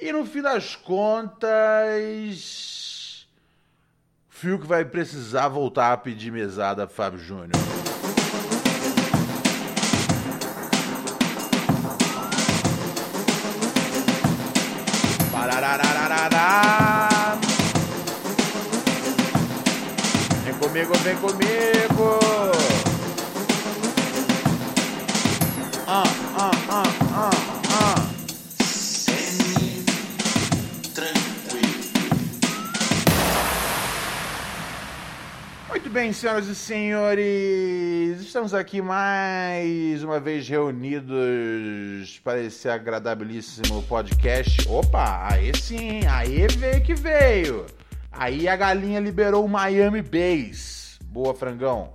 E no fim das contas, Fiuk vai precisar voltar a pedir mesada a Fábio Júnior. Vem comigo, vem comigo. Ah, ah, Muito bem, senhoras e senhores, estamos aqui mais uma vez reunidos para esse agradabilíssimo podcast. Opa, aí sim, aí veio que veio. Aí a galinha liberou o Miami Base. Boa, frangão.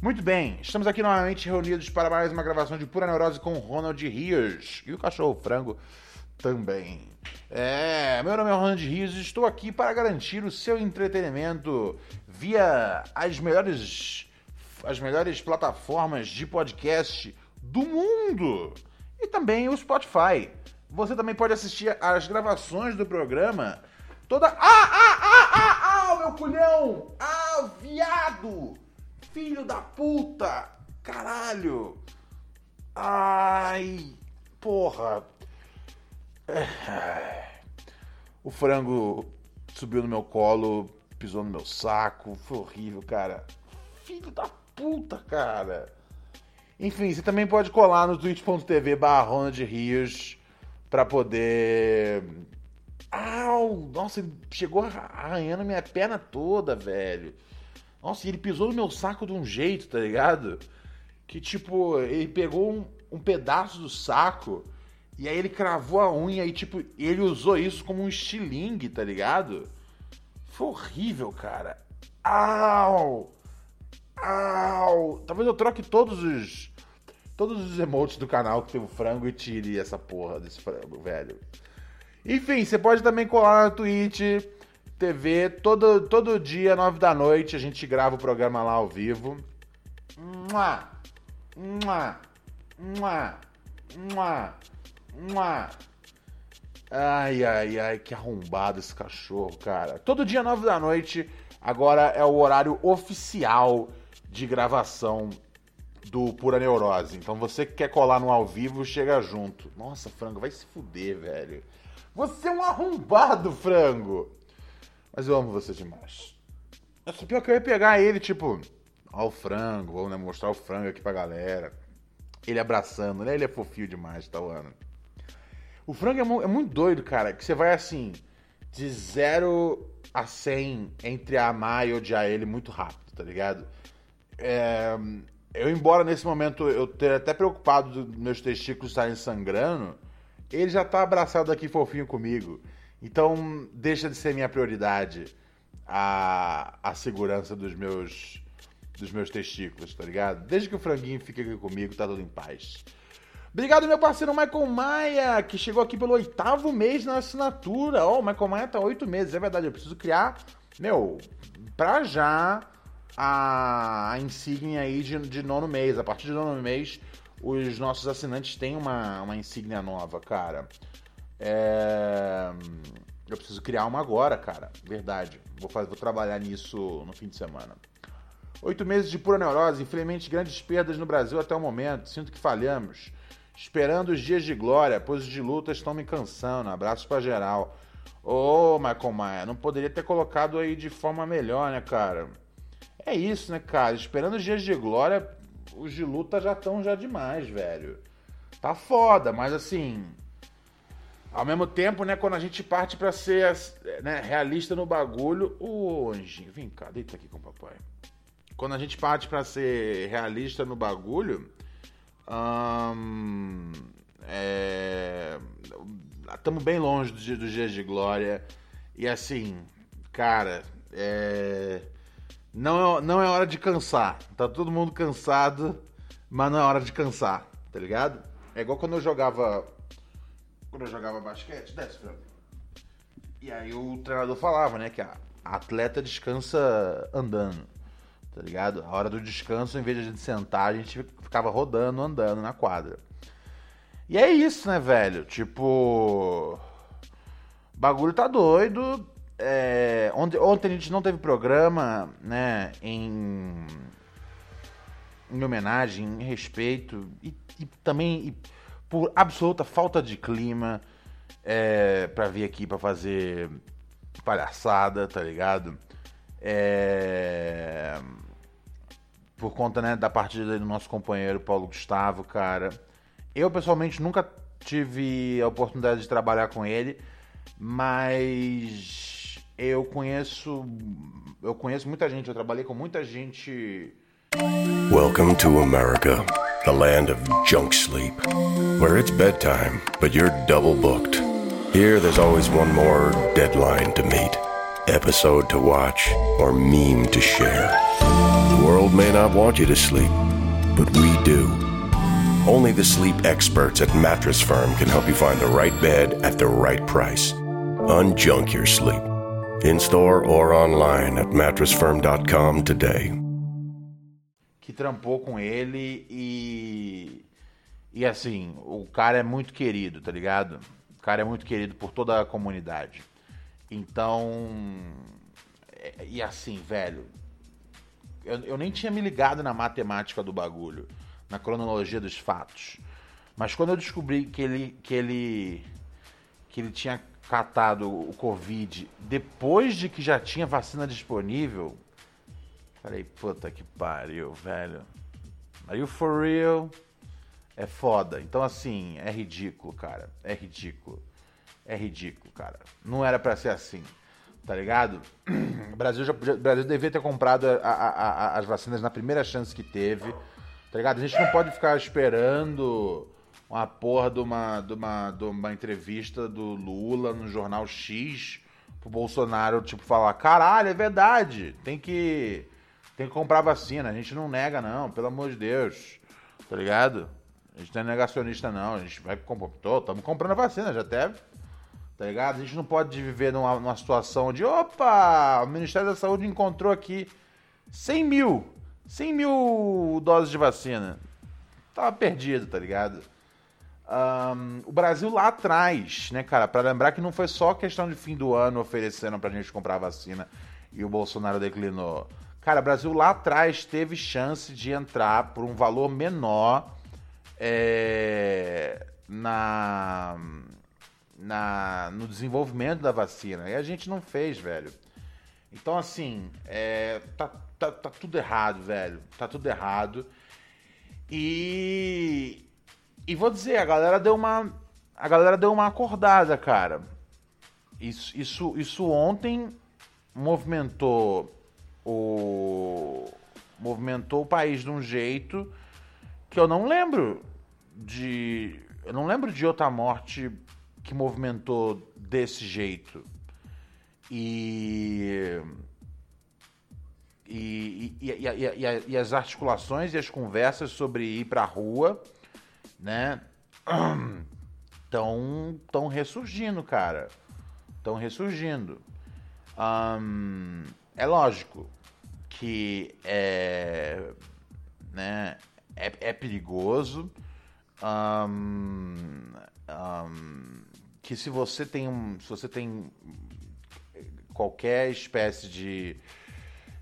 Muito bem, estamos aqui novamente reunidos para mais uma gravação de Pura Neurose com Ronald Rios e o cachorro frango também. É, meu nome é Ronald Rios e estou aqui para garantir o seu entretenimento via as melhores as melhores plataformas de podcast do mundo e também o Spotify. Você também pode assistir as gravações do programa toda Ah, ah, ah, ah, ah, meu culhão! Ah, viado! Filho da puta! Caralho! Ai, porra! O frango subiu no meu colo, pisou no meu saco, foi horrível, cara. Filho da puta, cara. Enfim, você também pode colar no twitch.tv barra de Rios pra poder. Au! Nossa, ele chegou arranhando minha perna toda, velho. Nossa, ele pisou no meu saco de um jeito, tá ligado? Que tipo, ele pegou um, um pedaço do saco e aí ele cravou a unha e, tipo, ele usou isso como um estilingue, tá ligado? Foi horrível, cara. Au! Au! Talvez eu troque todos os. Todos os emotes do canal que tem o frango e tire essa porra desse frango, velho. Enfim, você pode também colar na Twitch TV. Todo, todo dia, nove da noite, a gente grava o programa lá ao vivo. Mua! Mua! Mua! Mua! Ai, ai, ai, que arrombado esse cachorro, cara. Todo dia, nove da noite, agora é o horário oficial de gravação do Pura Neurose. Então você que quer colar no ao vivo, chega junto. Nossa, frango, vai se fuder, velho. Você é um arrombado, frango. Mas eu amo você demais. Nossa, pior que eu ia pegar ele, tipo, ó o frango, vamos né, mostrar o frango aqui pra galera. Ele abraçando, né? Ele é fofinho demais, tá, ano. O frango é, é, muito doido, cara, que você vai assim, de 0 a 100 entre amar e odiar ele muito rápido, tá ligado? É, eu, embora nesse momento eu esteja até preocupado dos meus testículos estarem sangrando, ele já tá abraçado aqui fofinho comigo. Então, deixa de ser minha prioridade a, a segurança dos meus dos meus testículos, tá ligado? Desde que o franguinho fique aqui comigo, tá tudo em paz. Obrigado, meu parceiro Michael Maia, que chegou aqui pelo oitavo mês na assinatura. Ó, oh, o Michael Maia tá oito meses, é verdade. Eu preciso criar, meu, pra já a, a insígnia aí de, de nono mês. A partir de nono mês, os nossos assinantes têm uma, uma insígnia nova, cara. É... Eu preciso criar uma agora, cara. Verdade. Vou, fazer, vou trabalhar nisso no fim de semana. Oito meses de pura neurose, infelizmente grandes perdas no Brasil até o momento. Sinto que falhamos. Esperando os dias de glória, pois os de luta estão me cansando. Abraços pra geral. Ô, oh, Michael Maia, não poderia ter colocado aí de forma melhor, né, cara? É isso, né, cara? Esperando os dias de glória, os de luta já estão já demais, velho. Tá foda, mas assim. Ao mesmo tempo, né, quando a gente parte para ser né, realista no bagulho. Ô, anjinho, vem cá, deita aqui com o papai. Quando a gente parte para ser realista no bagulho, Hum, é, estamos bem longe dos, dos dias de glória. E assim, cara, é... Não, é, não é hora de cansar. Tá todo mundo cansado, mas não é hora de cansar, tá ligado? É igual quando eu jogava. Quando eu jogava basquete, desce mim. E aí o treinador falava, né, que a atleta descansa andando, tá ligado? A hora do descanso, em vez de a gente sentar, a gente ficava rodando, andando na quadra. E é isso, né, velho? Tipo. Bagulho tá doido. É, ontem, ontem a gente não teve programa, né, em, em homenagem, em respeito e, e também e por absoluta falta de clima é, para vir aqui para fazer palhaçada, tá ligado? É, por conta né, da partida do nosso companheiro Paulo Gustavo, cara. Eu pessoalmente nunca tive a oportunidade de trabalhar com ele, mas eu conheço eu conheço muita gente, eu trabalhei com muita gente. Welcome to America, the land of junk sleep, where it's bedtime, but you're double booked. Here there's always one more deadline to meet, episode to watch, or meme to share. The world may not want you to sleep, but we do. Only the sleep experts at Mattress Firm can help you find the right bed at the right price. Unjunk your sleep in store or online at mattressfirm.com today. Que trampou com ele e. E assim, o cara é muito querido, tá ligado? O cara é muito querido por toda a comunidade. Então. É, e assim, velho. Eu, eu nem tinha me ligado na matemática do bagulho, na cronologia dos fatos. Mas quando eu descobri que ele, que ele, que ele tinha catado o Covid depois de que já tinha vacina disponível, falei, puta que pariu, velho. Are you for real? É foda. Então, assim, é ridículo, cara. É ridículo. É ridículo, cara. Não era para ser assim. Tá ligado? O Brasil, já, o Brasil devia ter comprado a, a, a, as vacinas na primeira chance que teve. Tá ligado? A gente não pode ficar esperando uma porra de uma, de uma, de uma entrevista do Lula no jornal X pro Bolsonaro, tipo, falar: caralho, é verdade, tem que, tem que comprar vacina. A gente não nega, não, pelo amor de Deus, tá ligado? A gente não é negacionista, não. A gente vai comprar. Estamos comprando a vacina, já até. Tá ligado? A gente não pode viver numa, numa situação de: opa, o Ministério da Saúde encontrou aqui 100 mil. 100 mil doses de vacina. Tava perdido, tá ligado? Um, o Brasil lá atrás, né, cara, para lembrar que não foi só questão de fim do ano oferecendo pra gente comprar vacina e o Bolsonaro declinou. Cara, o Brasil lá atrás teve chance de entrar por um valor menor é, na, na, no desenvolvimento da vacina. E a gente não fez, velho. Então, assim, é, tá, tá, tá tudo errado, velho. Tá tudo errado. E, e vou dizer, a galera deu uma. A galera deu uma acordada, cara. Isso, isso, isso ontem movimentou o. Movimentou o país de um jeito que eu não lembro de. Eu não lembro de outra morte que movimentou desse jeito. E. E, e, e, e, as articulações e as conversas sobre ir pra rua né? Estão tão ressurgindo, cara. Estão ressurgindo. É lógico que é, né, é, é perigoso. Que se você tem um, se você tem qualquer espécie de,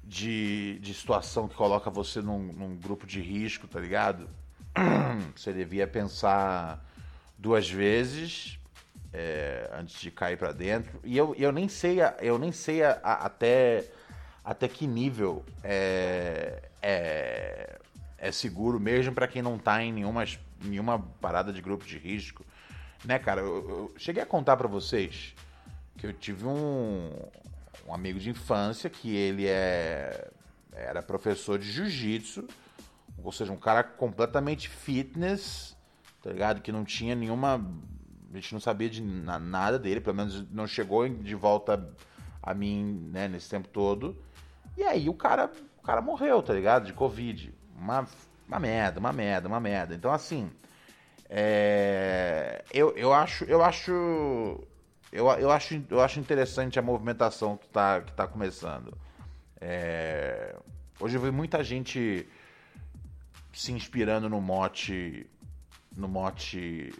de, de situação que coloca você num, num grupo de risco, tá ligado? você devia pensar duas vezes é, antes de cair para dentro. E eu, eu nem sei, eu nem sei a, a, até, até que nível é, é, é seguro, mesmo para quem não tá em nenhuma, nenhuma parada de grupo de risco. Né, cara? Eu, eu cheguei a contar para vocês que eu tive um, um amigo de infância que ele é, era professor de jiu-jitsu ou seja, um cara completamente fitness, tá ligado? Que não tinha nenhuma. A gente não sabia de nada dele, pelo menos não chegou de volta a mim, né, nesse tempo todo. E aí o cara, o cara morreu, tá ligado? De Covid. Uma, uma merda, uma merda, uma merda. Então, assim, é, eu, eu acho, eu acho, eu, eu acho, eu acho interessante a movimentação que tá, que tá começando. É, hoje eu vi muita gente se inspirando no mote, no mote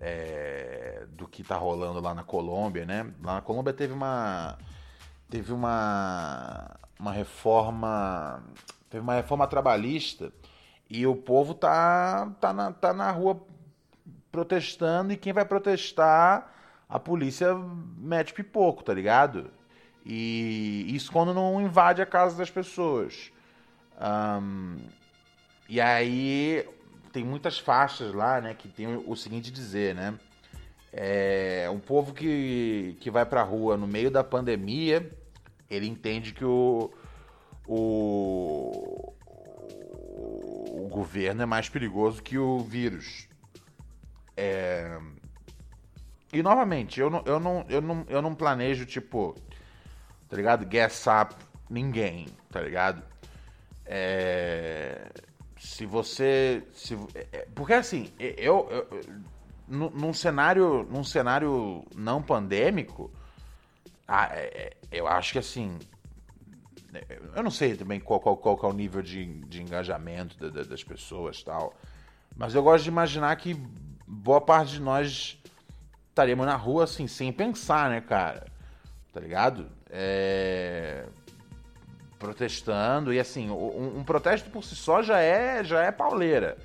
é, do que tá rolando lá na Colômbia, né? Lá na Colômbia teve uma teve uma uma reforma teve uma reforma trabalhista e o povo tá tá na, tá na rua protestando e quem vai protestar a polícia mete pipoco, tá ligado? E isso quando não invade a casa das pessoas. Um, e aí tem muitas faixas lá, né, que tem o seguinte dizer, né? É um povo que, que vai pra rua no meio da pandemia, ele entende que o, o, o governo é mais perigoso que o vírus. É... E novamente, eu não, eu, não, eu, não, eu não planejo, tipo, tá ligado? Guess up ninguém, tá ligado? É se você. Se, é, é, porque assim, eu, eu num, cenário, num cenário não pandêmico, é, eu acho que assim. Eu não sei também qual, qual, qual é o nível de, de engajamento das pessoas tal. Mas eu gosto de imaginar que boa parte de nós estaríamos na rua assim, sem pensar, né, cara? Tá ligado? É protestando. E assim, um, um, protesto por si só já é, já é pauleira,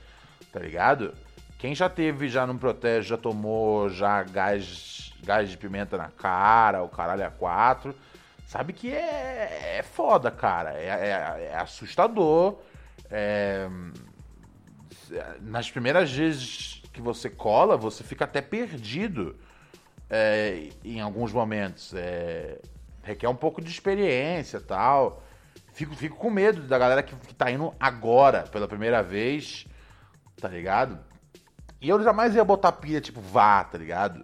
tá ligado? Quem já teve já num protesto, já tomou já gás, gás de pimenta na cara, o caralho a quatro, sabe que é, é foda, cara. É, é, é assustador. É... Nas primeiras vezes que você cola, você fica até perdido é, em alguns momentos. Requer um pouco de experiência tal. Fico, fico com medo da galera que, que tá indo agora pela primeira vez, tá ligado? E eu jamais ia botar pilha, tipo, vá, tá ligado?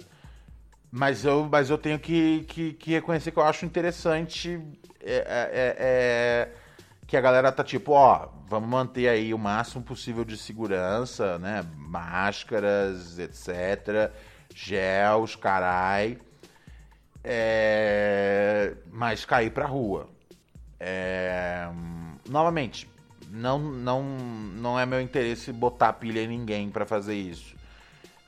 Mas eu, mas eu tenho que, que, que reconhecer que eu acho interessante é, é, é, é que a galera tá tipo, ó, vamos manter aí o máximo possível de segurança, né? Máscaras, etc. Gels, carai. É... Mas cair pra rua. É... Novamente, não, não, não é meu interesse botar pilha em ninguém para fazer isso.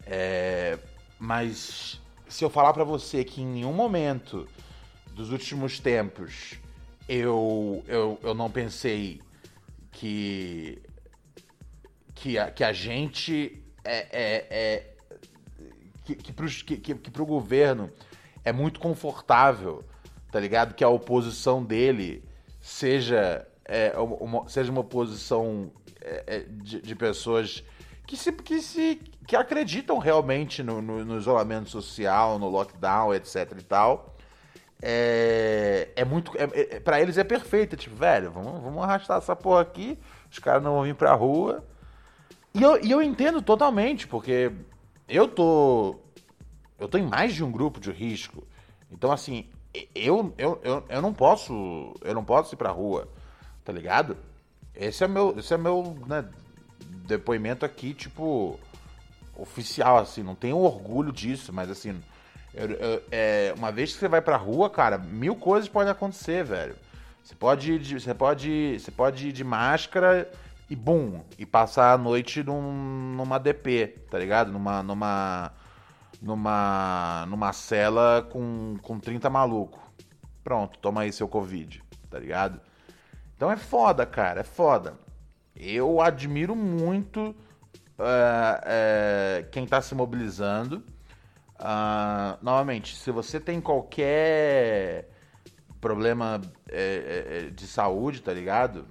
É... Mas se eu falar para você que em nenhum momento dos últimos tempos eu, eu, eu não pensei que que a, que a gente é, é, é que, que, pro, que, que pro governo é muito confortável, tá ligado? Que a oposição dele seja, é, uma, seja uma posição é, é, de, de, pessoas que se, que se que acreditam realmente no, no, no isolamento social, no lockdown, etc e tal. É, é muito. É, é, para eles é perfeito. Tipo, velho, vamos, vamos arrastar essa porra aqui. Os caras não vão vir pra rua. E eu, e eu entendo totalmente, porque eu tô. Eu tô em mais de um grupo de risco. Então, assim, eu, eu, eu, eu não posso. Eu não posso ir pra rua, tá ligado? Esse é meu, esse é meu né, depoimento aqui, tipo, oficial, assim, não tenho orgulho disso, mas assim, eu, eu, é, uma vez que você vai pra rua, cara, mil coisas podem acontecer, velho. Você pode ir de, você pode, você pode ir de máscara e bum, e passar a noite num, numa DP, tá ligado? Numa, numa, numa, numa cela com, com 30 maluco. Pronto, toma aí seu Covid, tá ligado? Então é foda, cara, é foda. Eu admiro muito uh, uh, quem tá se mobilizando. Uh, novamente, se você tem qualquer problema de saúde, tá ligado?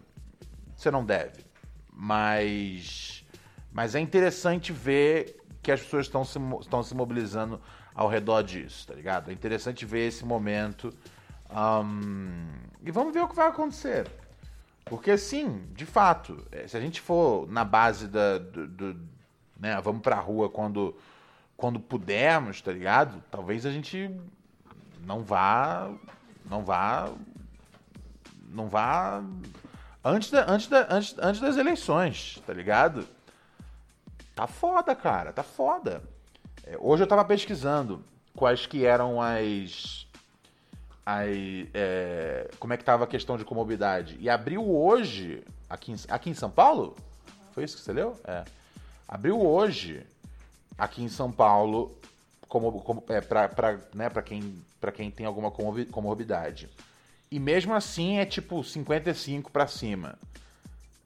Você não deve. Mas, mas é interessante ver que as pessoas estão se, estão se mobilizando ao redor disso, tá ligado? É interessante ver esse momento. Um, e vamos ver o que vai acontecer. Porque sim, de fato, é, se a gente for na base da, do, do né, vamos pra rua quando, quando pudermos, tá ligado? Talvez a gente não vá Não vá. Não vá. Antes, da, antes, da, antes, antes das eleições, tá ligado? Tá foda, cara, tá foda. É, hoje eu tava pesquisando quais que eram as. As é, como é que tava a questão de comorbidade. E abriu hoje, aqui em, aqui em São Paulo? Foi isso que você leu? É. Abriu hoje, aqui em São Paulo, como, como, é, para né, quem, quem tem alguma comorbidade. E mesmo assim é tipo 55 para cima.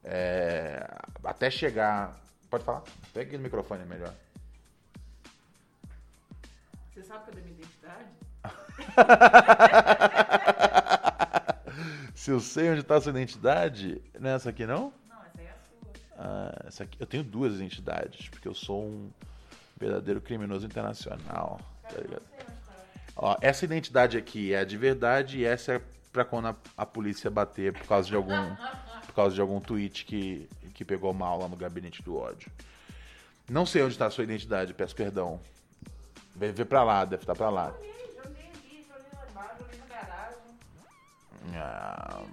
É, até chegar. Pode falar? Pega aqui no microfone é melhor. Você sabe cadê minha identidade? Se eu sei onde está a sua identidade, nessa aqui não? Não, essa aí é a sua. Ah, essa aqui, eu tenho duas identidades, porque eu sou um verdadeiro criminoso internacional. Tá ligado? Ó, essa identidade aqui é a de verdade e essa é pra quando a, a, polícia bater por causa de algum por causa de algum tweet que, que pegou mal lá no gabinete do ódio. Não sei onde está a sua identidade, peço perdão. Vê, vê pra lá, deve estar tá pra lá. Ah,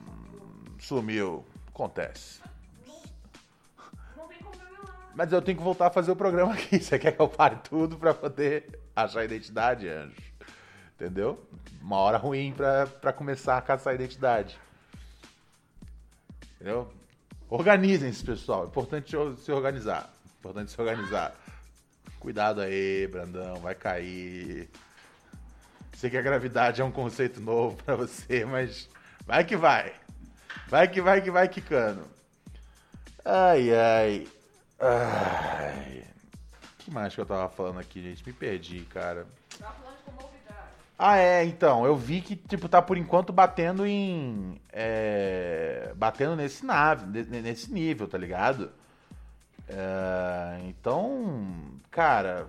sumiu. Acontece. Mas eu tenho que voltar a fazer o programa aqui. Você quer que eu pare tudo pra poder achar a identidade, anjo? Entendeu? Uma hora ruim pra, pra começar a caçar a identidade. Entendeu? Organizem-se, pessoal. Importante se organizar. Importante se organizar. Cuidado aí, Brandão. Vai cair. Sei que a gravidade é um conceito novo para você, mas vai que vai. Vai que vai que vai quicando. Ai, ai. Ai. que mais que eu tava falando aqui, gente? Me perdi, cara. Ah, é, então. Eu vi que, tipo, tá por enquanto batendo em. É, batendo nesse nave, nesse nível, tá ligado? É, então, cara.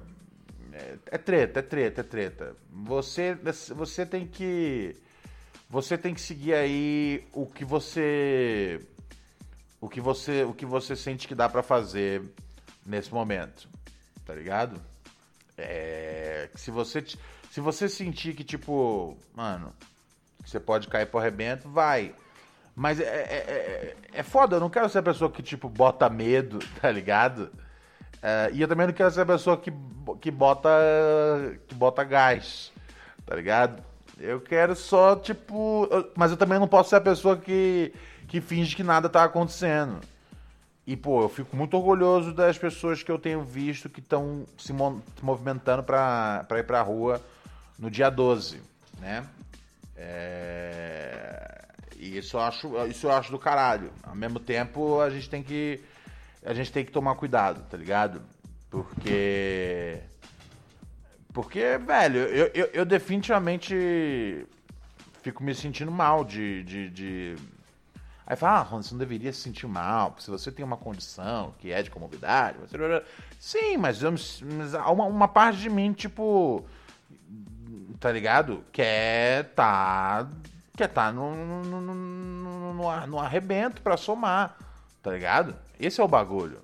É, é treta, é treta, é treta. Você, você tem que. Você tem que seguir aí o que você o que você, o que você sente que dá para fazer nesse momento, tá ligado? É, se você se você sentir que tipo, mano, você pode cair pro arrebento, vai. Mas é, é, é, é foda, eu não quero ser a pessoa que, tipo, bota medo, tá ligado? É, e eu também não quero ser a pessoa que, que bota que bota gás, tá ligado? Eu quero só, tipo. Mas eu também não posso ser a pessoa que que finge que nada tá acontecendo. E, pô, eu fico muito orgulhoso das pessoas que eu tenho visto que estão se movimentando para ir pra rua no dia 12, né? É... E isso eu, acho, isso eu acho do caralho. Ao mesmo tempo, a gente tem que. A gente tem que tomar cuidado, tá ligado? Porque. Porque, velho, eu, eu, eu definitivamente fico me sentindo mal de, de, de Aí fala, ah, Ron, você não deveria se sentir mal, se você tem uma condição que é de comorbidade. Você... Sim, mas, eu, mas uma, uma parte de mim, tipo, tá ligado? Quer tá. Quer tá no, no, no, no, no arrebento pra somar, tá ligado? Esse é o bagulho.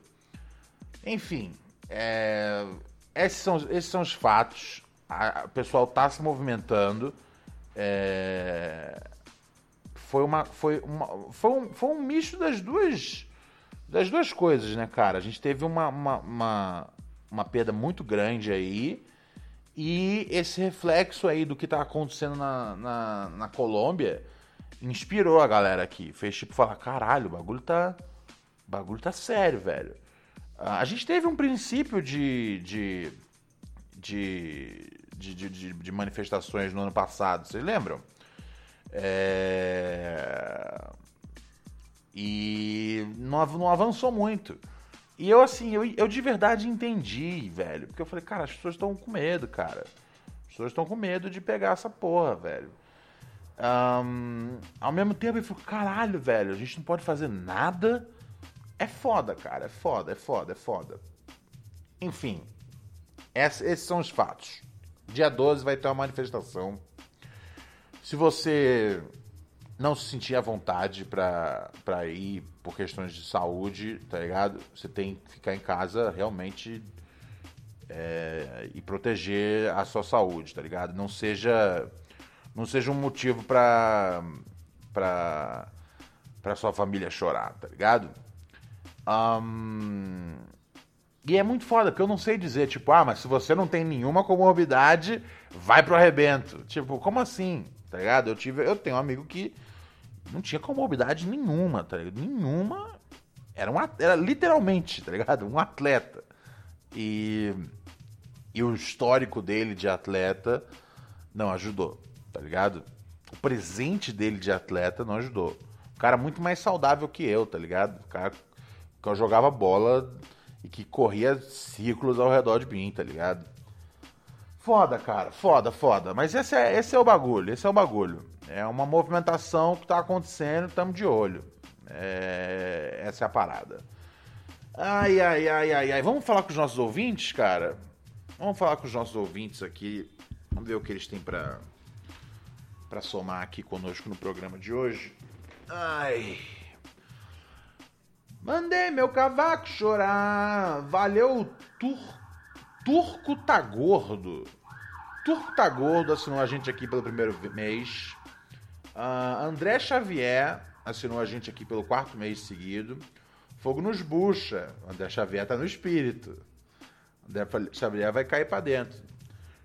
Enfim, é, esses, são, esses são os fatos. O pessoal tá se movimentando. É, foi uma foi uma foi um, foi um misto das duas das duas coisas, né, cara? A gente teve uma, uma, uma, uma perda muito grande aí e esse reflexo aí do que tá acontecendo na, na, na Colômbia inspirou a galera aqui. Fez tipo falar, caralho, o bagulho tá. O bagulho tá sério, velho. A gente teve um princípio de. de. de, de, de, manifestações no ano passado, vocês lembram? É... E não, avançou muito. E eu, assim, eu, eu de verdade entendi, velho. Porque eu falei, cara, as pessoas estão com medo, cara. As pessoas estão com medo de pegar essa porra, velho. Um, ao mesmo tempo, eu falei, caralho, velho, a gente não pode fazer nada. É foda, cara. É foda, é foda, é foda. Enfim, esses são os fatos. Dia 12 vai ter uma manifestação se você não se sentir à vontade para ir por questões de saúde, tá ligado? Você tem que ficar em casa realmente é, e proteger a sua saúde, tá ligado? Não seja não seja um motivo pra, pra, pra sua família chorar, tá ligado? Ahn, e é muito foda, porque eu não sei dizer, tipo, ah, mas se você não tem nenhuma comorbidade, vai pro arrebento. Tipo, como assim? Tá ligado? Eu tive, eu tenho um amigo que não tinha comorbidade nenhuma, tá ligado? Nenhuma. Era, um, era literalmente, tá ligado? Um atleta. E, e o histórico dele de atleta não ajudou, tá ligado? O presente dele de atleta não ajudou. Um cara muito mais saudável que eu, tá ligado? O cara que eu jogava bola e que corria círculos ao redor de mim, tá ligado? Foda, cara, foda, foda. Mas esse é, esse é o bagulho, esse é o bagulho. É uma movimentação que tá acontecendo, tamo de olho. É, essa é a parada. Ai, ai, ai, ai, ai. Vamos falar com os nossos ouvintes, cara? Vamos falar com os nossos ouvintes aqui. Vamos ver o que eles têm pra, pra somar aqui conosco no programa de hoje. Ai. Mandei meu cavaco chorar. Valeu, Tur... Turco Tá Gordo. Turco Tá Gordo assinou a gente aqui pelo primeiro mês. Ah, André Xavier assinou a gente aqui pelo quarto mês seguido. Fogo nos bucha. André Xavier tá no espírito. André Xavier vai cair pra dentro.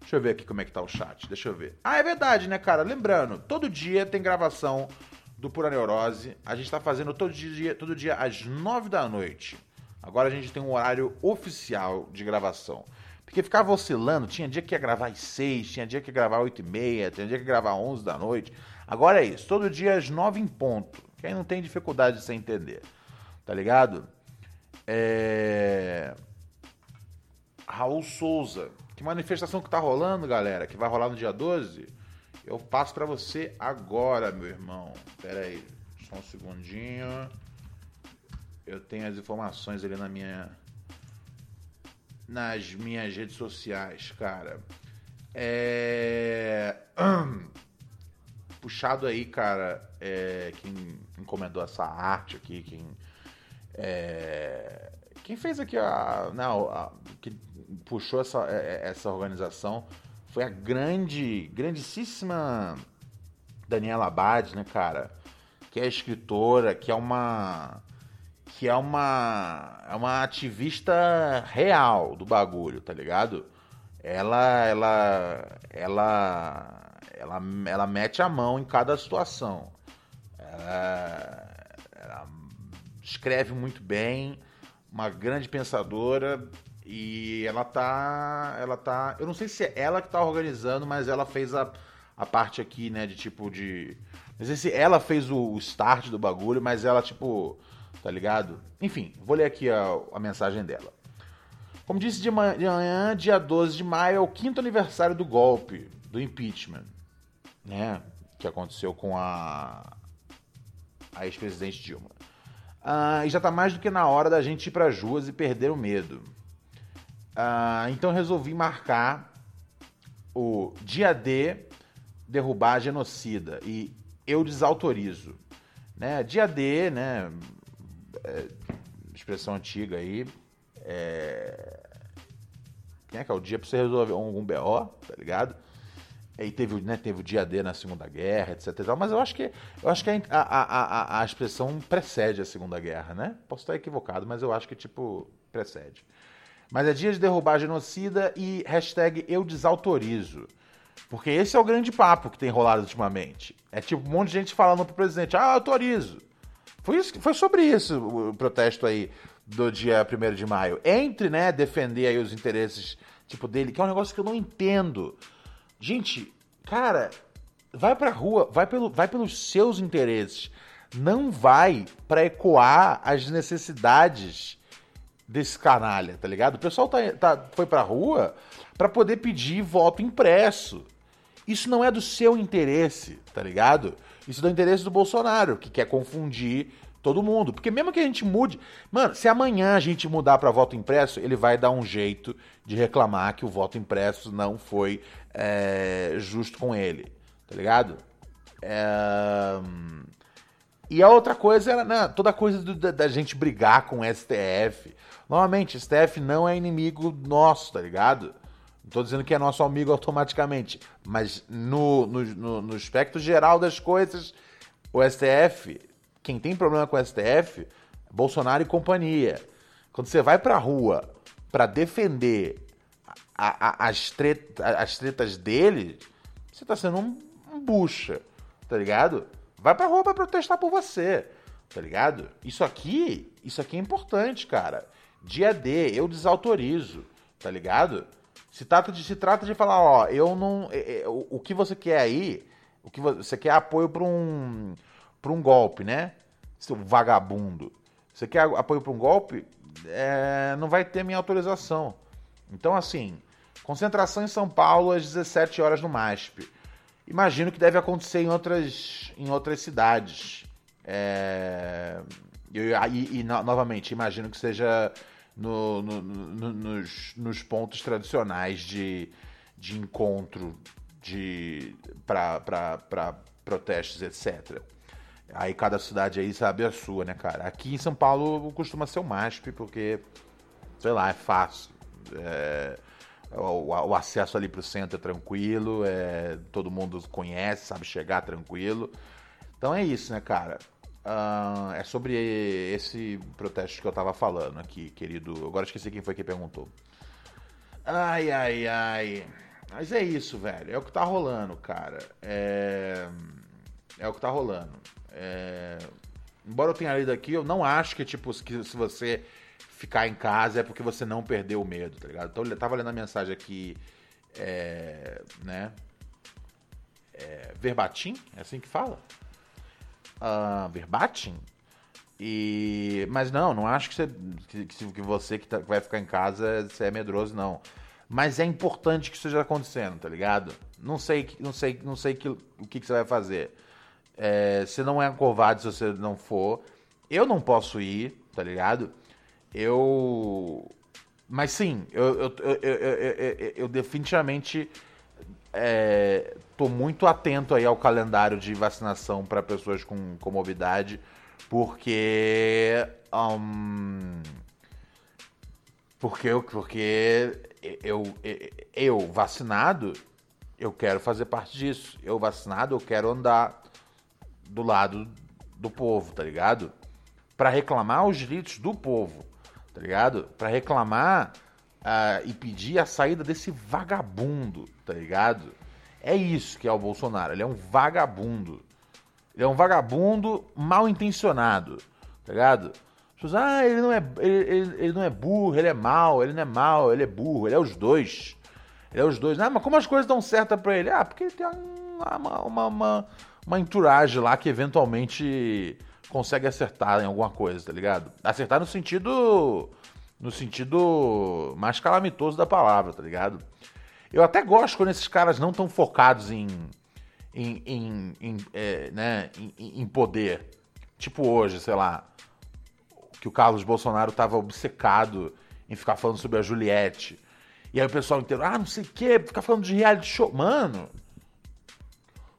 Deixa eu ver aqui como é que tá o chat. Deixa eu ver. Ah, é verdade, né, cara? Lembrando, todo dia tem gravação do Pura Neurose. A gente tá fazendo todo dia, todo dia às nove da noite. Agora a gente tem um horário oficial de gravação. Porque ficava oscilando, tinha dia que ia gravar às seis, tinha dia que ia gravar às oito e meia, tinha dia que ia gravar às onze da noite. Agora é isso, todo dia às nove em ponto. Quem não tem dificuldade de se entender. Tá ligado? É... Raul Souza. Que manifestação que tá rolando, galera? Que vai rolar no dia 12? Eu passo pra você agora, meu irmão. Pera aí, só um segundinho. Eu tenho as informações ali na minha nas minhas redes sociais, cara. É puxado aí, cara, é, quem encomendou essa arte aqui, quem é, quem fez aqui a, não, a- que puxou essa, é, essa organização foi a grande, grandíssima Daniela Abad, né, cara? Que é escritora, que é uma que é uma é uma ativista real do bagulho, tá ligado? Ela ela ela ela ela mete a mão em cada situação. Ela, ela escreve muito bem, uma grande pensadora e ela tá ela tá, eu não sei se é ela que tá organizando, mas ela fez a, a parte aqui, né, de tipo de não sei se ela fez o, o start do bagulho, mas ela tipo, tá ligado? Enfim, vou ler aqui a, a mensagem dela. Como disse de manhã, dia 12 de maio, é o quinto aniversário do golpe, do impeachment, né? Que aconteceu com a, a ex-presidente Dilma. Ah, e já tá mais do que na hora da gente ir pras ruas e perder o medo. Ah, então resolvi marcar o dia D derrubar genocida e eu desautorizo. Né? Dia D, né? é, expressão antiga aí. É... Quem é que é o dia pra você resolver algum BO, tá ligado? Aí teve, né, teve o dia D na Segunda Guerra, etc. mas eu acho que, eu acho que a, a, a, a expressão precede a Segunda Guerra, né? Posso estar equivocado, mas eu acho que, tipo, precede. Mas é dia de derrubar genocida e hashtag eu desautorizo. Porque esse é o grande papo que tem rolado ultimamente. É tipo um monte de gente falando pro presidente, ah, autorizo. Foi, isso, foi sobre isso o protesto aí do dia 1 de maio. Entre, né, defender aí os interesses, tipo, dele, que é um negócio que eu não entendo. Gente, cara, vai pra rua, vai, pelo, vai pelos seus interesses. Não vai pra ecoar as necessidades desse canalha, tá ligado? O pessoal tá, tá- foi pra rua pra poder pedir voto impresso. Isso não é do seu interesse, tá ligado? Isso é do interesse do Bolsonaro, que quer confundir todo mundo. Porque mesmo que a gente mude. Mano, se amanhã a gente mudar pra voto impresso, ele vai dar um jeito de reclamar que o voto impresso não foi é, justo com ele, tá ligado? É, hum, e a outra coisa era né, toda a coisa do- da, da gente brigar com o STF. Novamente, STF não é inimigo nosso, tá ligado? Não tô dizendo que é nosso amigo automaticamente. Mas no, no, no, no geral das coisas, o STF, quem tem problema com o STF, Bolsonaro e companhia. Quando você vai pra rua pra defender a- a- as, treta, as tretas dele, você tá sendo um, um bucha, tá ligado? Vai pra rua pra protestar por você, tá ligado? Isso aqui, isso aqui é importante, cara. Dia D, eu desautorizo, tá ligado? Se trata de, se trata de falar, ó, eu não. é, é, o, que você quer aí, o que vo- você quer apoio pra um, pra um golpe, né? Seu vagabundo. Você quer apoio pra um golpe, é, não vai ter minha autorização. Então, assim, concentração em São Paulo às 17 horas no MASP. Imagino que deve acontecer em outras, em outras cidades. É, e, e, no- novamente, imagino que seja no- no- no- nos, nos pontos tradicionais de, de encontro de para protestos, etc. Aí cada cidade aí sabe a sua, né, cara? Aqui em São Paulo costuma ser o MASP, porque, sei lá, é fácil. É, o, o acesso ali pro centro é tranquilo, é, todo mundo conhece, sabe chegar tranquilo. Então é isso, né, cara? Ah, é sobre esse protesto que eu tava falando aqui, querido. Agora esqueci quem foi que perguntou. Ai, ai, ai. Mas é isso, velho. É o que tá rolando, cara. É, é o que tá rolando. É, Embora eu tenha lido aqui, eu não acho que, tipo, que se você ficar em casa é porque você não perdeu o medo, tá ligado? Então eu tava lendo a mensagem aqui, é, né? É, verbatim, é assim que fala? Ah, verbatim? E... Mas não, não acho que você que, que você que, tá- que vai ficar em casa é medroso, não. Mas é importante que isso esteja acontecendo, tá ligado? Não sei, não sei, não sei que, o que, que você vai fazer. É, você não é covarde se você não for. Eu não posso ir, tá ligado? Eu. Mas sim, eu, eu- eu- eu definitivamente é, tô muito atento aí ao calendário de vacinação para pessoas com comorbidade, porque. hum, porque eu, porque eu, eu, eu, vacinado, eu quero fazer parte disso. Eu vacinado, eu quero andar do lado do povo, tá ligado? Pra reclamar os direitos do povo, tá ligado? Pra reclamar ah, e pedir a saída desse vagabundo, tá ligado? É isso que é o Bolsonaro. Ele é um vagabundo. Ele é um vagabundo mal intencionado, tá ligado? Ah, ele não é, ele, ele- ele não é burro, ele é mal, ele não é mal, ele é burro, ele é os dois. Ele é os dois. Ah, mas como as coisas dão certo pra ele? Ah, porque ele tem uma, uma, uma, uma, uma entourage lá que eventualmente consegue acertar em alguma coisa, tá ligado? Acertar no sentido. No sentido mais calamitoso da palavra, tá ligado? Eu até gosto quando esses caras não estão focados em. em, em, em, é, né, em, em poder. Tipo hoje, sei lá que o Carlos Bolsonaro tava obcecado em ficar falando sobre a Juliette. E aí o pessoal inteiro, ah, não sei o quê, ficar falando de reality show. Mano,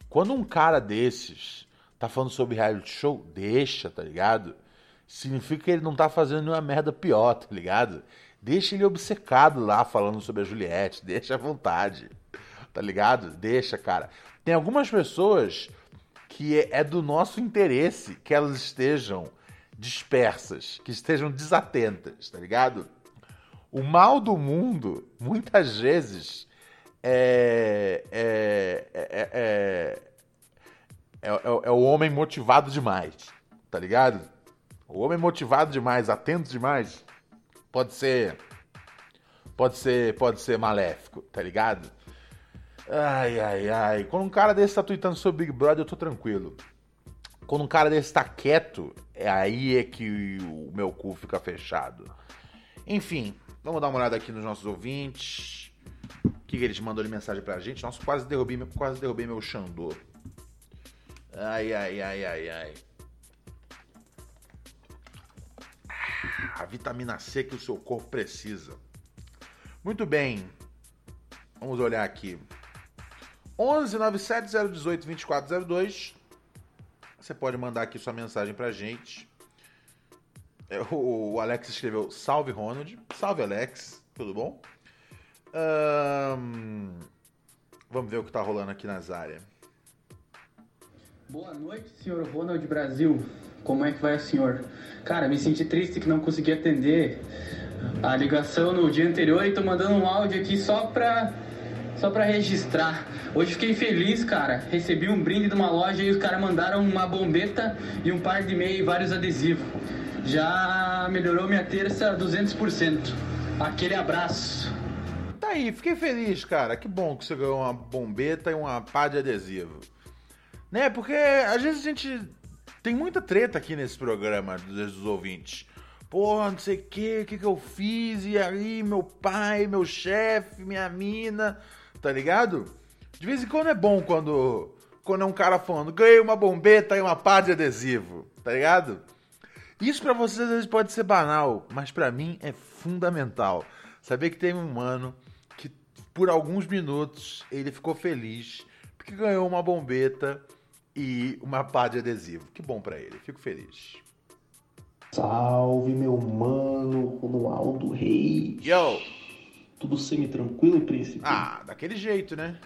quando um cara desses tá falando sobre reality show, deixa, tá ligado? Significa que ele não tá fazendo nenhuma merda pior, tá ligado? Deixa ele obcecado lá falando sobre a Juliette, deixa à vontade, tá ligado? Deixa, cara. Tem algumas pessoas que é, é do nosso interesse que elas estejam dispersas, que estejam desatentas, tá ligado? O mal do mundo, muitas vezes, é, é, é, é, é, é- é o homem motivado demais, tá ligado? O homem motivado demais, atento demais, pode ser, pode ser, pode ser maléfico, tá ligado? Ai, ai, ai. Quando um cara desse tá tweetando sobre Big Brother, eu tô tranquilo. Quando um cara desse tá quieto, é aí é que o meu cu fica fechado. Enfim, vamos dar uma olhada aqui nos nossos ouvintes. O que, que eles mandou de mensagem pra gente? Nossa, quase derrubei, quase derrubei meu Xandô. Ai, ai, ai, ai, ai. A vitamina C que o seu corpo precisa. Muito bem. Vamos olhar aqui. 11 97 018 2402. Você pode mandar aqui sua mensagem pra gente. É, O Alex escreveu Salve Ronald. Salve Alex, tudo bom? Vamos ver o que tá rolando aqui nas áreas. Boa noite, senhor Ronald Brasil. Como é que vai o senhor? Cara, me senti triste que não consegui atender a ligação no dia anterior e tô mandando um áudio aqui só pra, só pra registrar. Hoje fiquei feliz, cara. Recebi um brinde de uma loja e os caras mandaram uma bombeta e um par de meia e vários adesivos. Já melhorou minha terça 200%. Aquele abraço. Tá aí, fiquei feliz, cara. Que bom que você ganhou uma bombeta e uma pá de adesivo. Né? Porque às vezes a gente tem muita treta aqui nesse programa dos, ouvintes. Porra, não sei o que, o que, que eu fiz, e aí meu pai, meu chefe, minha mina, tá ligado? De vez em quando é bom quando, quando é um cara falando, ganhei uma bombeta e uma pá de adesivo, tá ligado? Isso pra vocês às vezes pode ser banal, mas pra mim é fundamental. Saber que tem um mano que por alguns minutos ele ficou feliz porque ganhou uma bombeta e uma pá de adesivo. Que bom pra ele, fico feliz. Salve, meu mano, Ronaldo Reis. Yo! Tudo semi-tranquilo, príncipe? Ah, daquele jeito, né?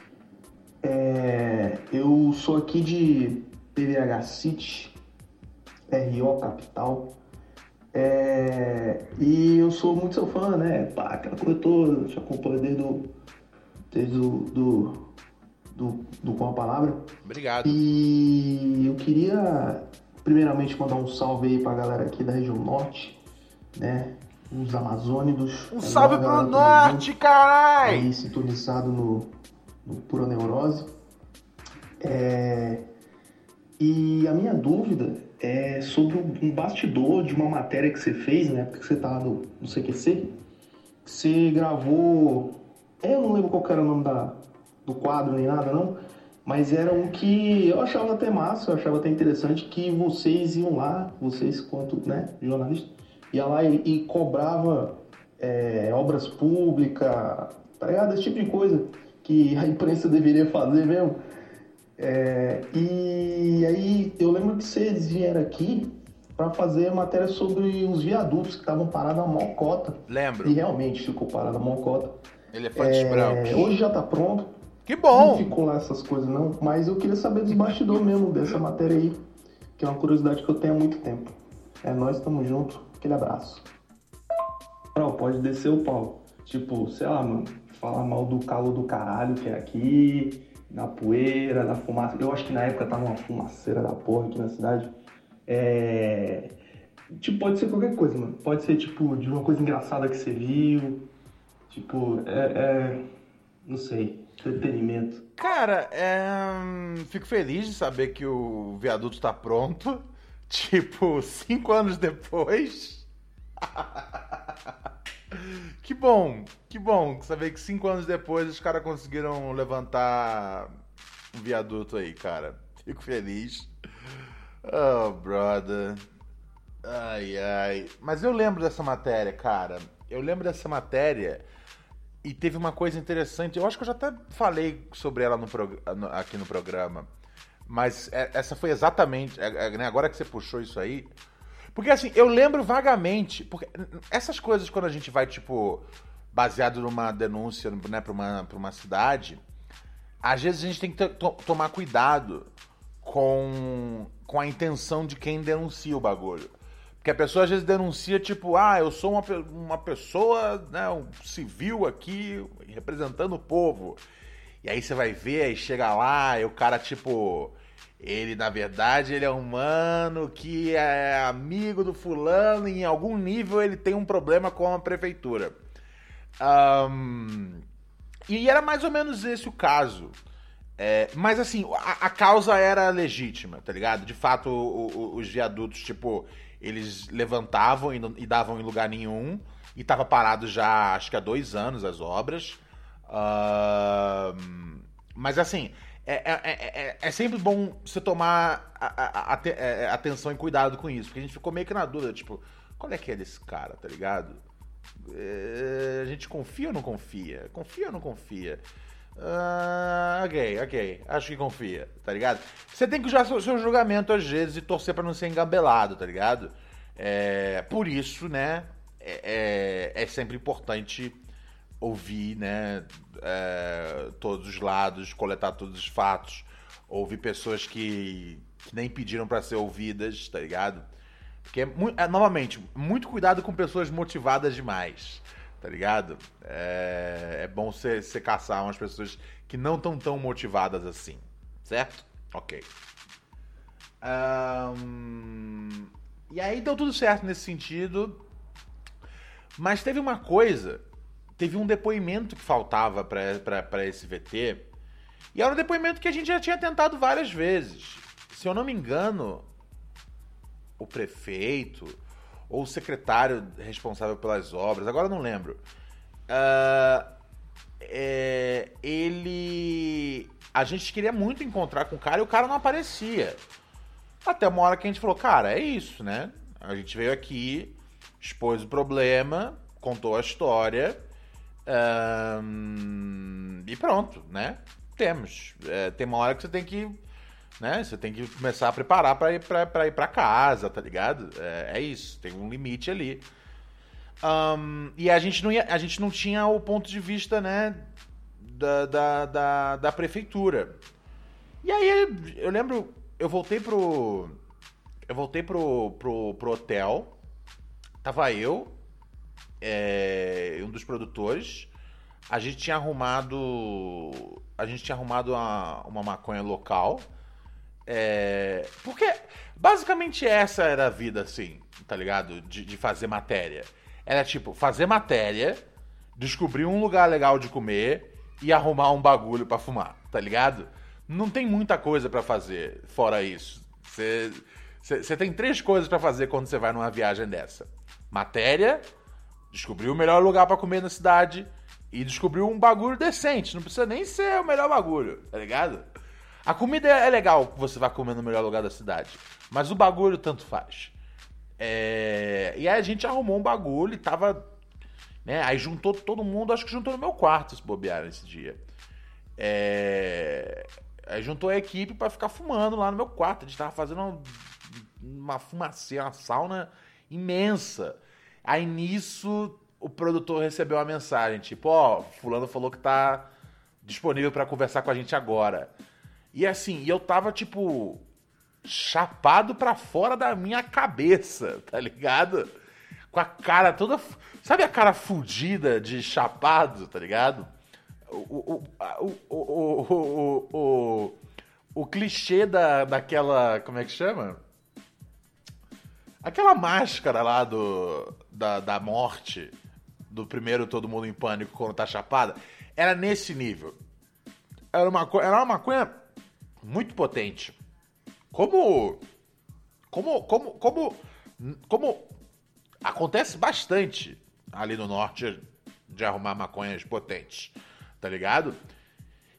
É, eu sou aqui de PVH City, RO Capital. É, e eu sou muito seu fã, né? Pá, aquela coisa toda, te acompanho desde o. Desde o. Do, do, do Com a Palavra. Obrigado. E eu queria, primeiramente, mandar um salve aí pra galera aqui da região norte, né? Os amazônidos. Um salve pro norte, carai! aí sintonizado no, no Pura Neurose. É, e a minha dúvida é sobre um bastidor de uma matéria que você fez, né? Porque você tá no, no CQC. Você gravou. Eu não lembro qual era o nome da, do quadro nem nada, não. Mas era um que eu achava até massa, eu achava até interessante que vocês iam lá, vocês quanto né, jornalistas, ia lá e, e cobrava é, obras públicas, tá ligado? Esse tipo de coisa que a imprensa deveria fazer mesmo. É, e aí eu lembro que vocês vieram aqui para fazer matéria sobre os viadutos que estavam parados a mocota. Lembro. E realmente ficou parado a mocota. Elefantes É, brancos. hoje já tá pronto. Que Não bom! ficou lá essas coisas não, mas eu queria saber dos bastidores mesmo dessa matéria aí, que é uma curiosidade que eu tenho há muito tempo. É nós, tamo junto, aquele abraço. Não, pode descer o pau. Tipo, sei lá, mano, falar mal do calor do caralho que é aqui, na poeira, na fumaça. Eu acho que na época tava uma fumaceira da porra aqui na cidade. É. Tipo, pode ser qualquer coisa, mano. Pode ser, tipo, de uma coisa engraçada que você viu. Tipo, é. é... Não sei. Entretenimento. Cara, é, fico feliz de saber que o viaduto tá pronto. Tipo, cinco anos depois. que bom, que bom saber que cinco anos depois os caras conseguiram levantar um viaduto aí, cara. Fico feliz. Oh, brother. Ai, ai. Mas eu lembro dessa matéria, cara. Eu lembro dessa matéria e teve uma coisa interessante. Eu acho que eu já até falei sobre ela no prog- aqui no programa. Mas é- essa foi exatamente. é- é, né, agora que você puxou isso aí. Porque assim, eu lembro vagamente. Porque essas coisas, quando a gente vai, tipo, baseado numa denúncia, né, uma, uma cidade, às vezes a gente tem que to- to- tomar cuidado com, com a intenção de quem denuncia o bagulho. Porque a pessoa às vezes denuncia, tipo, ah, eu sou uma, uma pessoa, né, um civil aqui, representando o povo. E aí você vai ver, aí chega lá, e o cara, tipo, ele, na verdade, ele é um mano que é amigo do fulano e em algum nível ele tem um problema com a prefeitura. Ahn, e era mais ou menos esse o caso. É, mas assim, a, a causa era legítima, tá ligado? De fato, o- o- os viadutos, tipo, eles levantavam e, e davam em lugar nenhum. E tava parado já, acho que há dois anos, as obras. Ahn, mas assim, é, é- é- é- é sempre bom você tomar a- a- é, atenção e cuidado com isso. Porque a gente ficou meio que na dúvida, tipo, qual é que é desse cara, tá ligado? A gente confia ou não confia? Confia ou não confia? Ah, ok, ok. Acho que confia, tá ligado? Você tem que usar seu, seu julgamento às vezes e torcer pra não ser engabelado, tá ligado? É, por isso, né? É, é- é sempre importante ouvir, né, é, todos os lados, coletar todos os fatos, ouvir pessoas que, que nem pediram pra ser ouvidas, tá ligado? Porque, é, é, novamente, muito cuidado com pessoas motivadas demais, tá ligado? É, é bom você, caçar umas pessoas que não estão tão motivadas assim, certo? Ok. Ahn, e aí deu tudo certo nesse sentido. Mas teve uma coisa, teve um depoimento que faltava para esse VT. E era um depoimento que a gente já tinha tentado várias vezes. Se eu não me engano, o prefeito ou o secretário responsável pelas obras, agora não lembro. Ah, é, ele. A gente queria muito encontrar com o cara e o cara não aparecia. Até uma hora que a gente falou, cara, é isso, né? A gente veio aqui, expôs o problema, contou a história. ahn, e pronto, né? Temos. É, tem uma hora que você tem que. Né? Você tem que começar a preparar pra ir pra ir pra casa, tá ligado? É, é isso, tem um limite ali. Ahn, e a gente, não ia, a gente não tinha o ponto de vista, né? Da, da, da, da prefeitura. E aí eu lembro, eu voltei pro. Eu voltei pro, pro, pro hotel. Tava eu, é, um dos produtores. A gente tinha arrumado. A gente tinha arrumado uma, uma maconha local. É, porque basicamente essa era a vida, assim, tá ligado? De, de fazer matéria. Era tipo, fazer matéria, descobrir um lugar legal de comer e arrumar um bagulho pra fumar, tá ligado? Não tem muita coisa pra fazer fora isso. Você tem três coisas pra fazer quando você vai numa viagem dessa: matéria, descobrir o melhor lugar pra comer na cidade e descobrir um bagulho decente. Não precisa nem ser o melhor bagulho, tá ligado? A comida é legal que você vai comer no melhor lugar da cidade, mas o bagulho tanto faz. É, E aí a gente arrumou um bagulho e tava. Né? Aí juntou todo mundo, acho que juntou no meu quarto se bobear esse dia. É, Aí juntou a equipe pra ficar fumando lá no meu quarto. A gente tava fazendo um- uma fumaceira, uma sauna imensa. Aí nisso o produtor recebeu uma mensagem, tipo, ó, fulano falou que tá disponível pra conversar com a gente agora. E assim, eu tava tipo chapado pra fora da minha cabeça, tá ligado? Com a cara toda, sabe a cara fudida de chapado, tá ligado? O, o, o, o, o, o, clichê da, daquela. Como é que chama? Aquela máscara lá do, da, da morte, do primeiro Todo Mundo em Pânico quando tá chapada, era nesse nível. Era uma, era uma maconha muito potente. Como. Como. Como. Como. Como. Acontece bastante ali no norte de arrumar maconhas potentes. Tá ligado?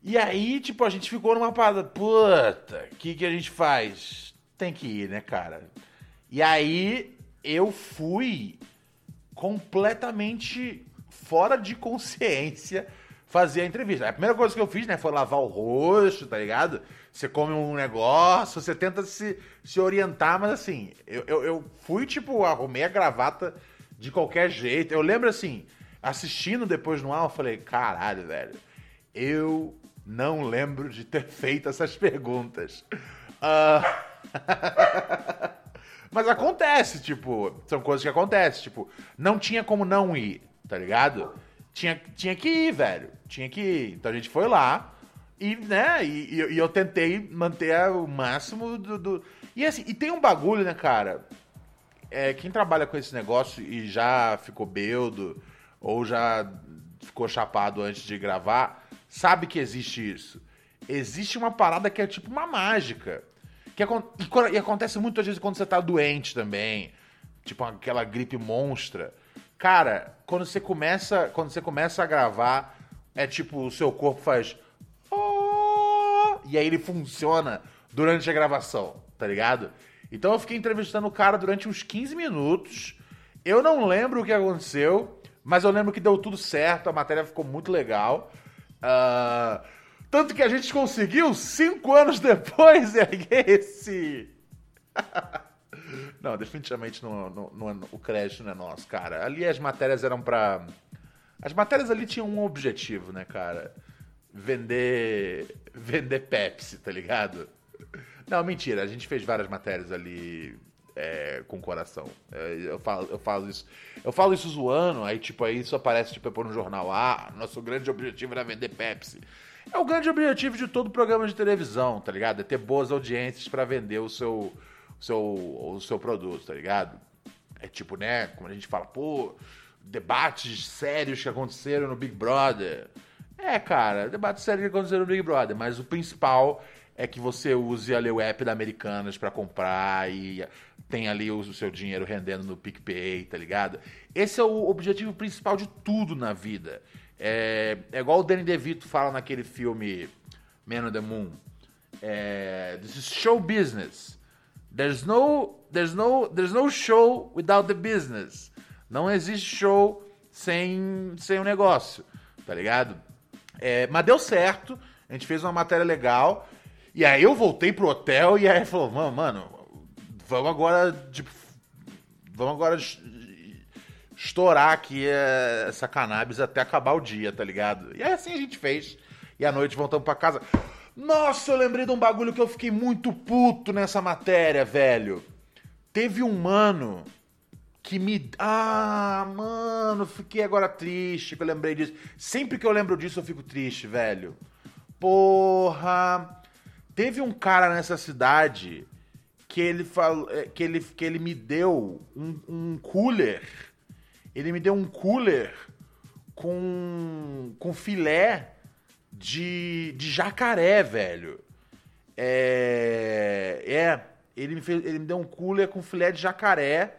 E aí, tipo, a gente ficou numa parada. Puta, o que, que a gente faz? Tem que ir, né, cara? E aí eu fui completamente fora de consciência fazer a entrevista. A primeira coisa que eu fiz, né, foi lavar o rosto, tá ligado? Você come um negócio, você tenta se, se orientar, mas assim, eu, eu, eu fui, tipo, arrumei a gravata de qualquer jeito. Eu lembro, assim, assistindo depois no ar, eu falei, caralho, velho, eu não lembro de ter feito essas perguntas. Ah, Mas acontece, tipo, são coisas que acontecem, tipo, não tinha como não ir, tá ligado? Tinha, tinha que ir, velho. Tinha que ir. Então a gente foi lá e, né, e, e eu- tentei manter o máximo do, do- E assim, e tem um bagulho, né, cara? É, quem trabalha com esse negócio e já ficou beudo ou já ficou chapado antes de gravar, sabe que existe isso. Existe uma parada que é tipo uma mágica. Que acon- e, e acontece muitas vezes quando você tá doente também. Tipo aquela gripe monstra. Cara, quando você começa, quando você começa a gravar, é tipo o seu corpo faz e aí ele funciona durante a gravação, tá ligado? Então eu fiquei entrevistando o cara durante uns 15 minutos. Eu não lembro o que aconteceu, mas eu lembro que deu tudo certo, a matéria ficou muito legal. Ah, tanto que a gente conseguiu, cinco anos depois, erguer esse. Não, definitivamente não, não- não é- o crédito não é nosso, cara. Ali as matérias eram pra, As matérias ali tinham um objetivo, né, cara? Vender. Vender Pepsi, tá ligado? Não, mentira, a gente fez várias matérias ali é, com coração. É, eu, falo, eu falo isso. Eu falo isso zoando, aí tipo, aí isso aparece tipo, pôr no jornal. Ah, nosso grande objetivo era vender Pepsi. É o grande objetivo de todo programa de televisão, tá ligado? É ter boas audiências para vender o seu, o seu, o seu produto, tá ligado? É tipo, né, como a gente fala, pô, debates sérios que aconteceram no Big Brother. É, cara, debates sérios que aconteceram no Big Brother, mas o principal é que você use ali o app da Americanas para comprar e tem ali o seu dinheiro rendendo no PicPay, tá ligado? Esse é o objetivo principal de tudo na vida. É, é igual o Danny DeVito fala naquele filme Man on the Moon. É, This is show business. There's no, there's, no, there's no show without the business. Não existe show sem, sem o um negócio, tá ligado? É, mas deu certo, a gente fez uma matéria legal. E aí eu voltei pro hotel e aí falou, mano, mano vamos agora, tipo, vamos agora estourar aqui essa cannabis até acabar o dia, tá ligado? E aí assim a gente fez. E à noite voltamos para casa. Nossa, eu lembrei de um bagulho que eu fiquei muito puto nessa matéria, velho. Teve um mano que me. Ah, mano, fiquei agora triste que eu lembrei disso. Sempre que eu lembro disso eu fico triste, velho. Porra. Teve um cara nessa cidade que ele falou é, que ele, que ele me deu um, um cooler. Ele me deu um cooler com, com filé de, de jacaré, velho. É, é ele, me fez, ele me deu um cooler com filé de jacaré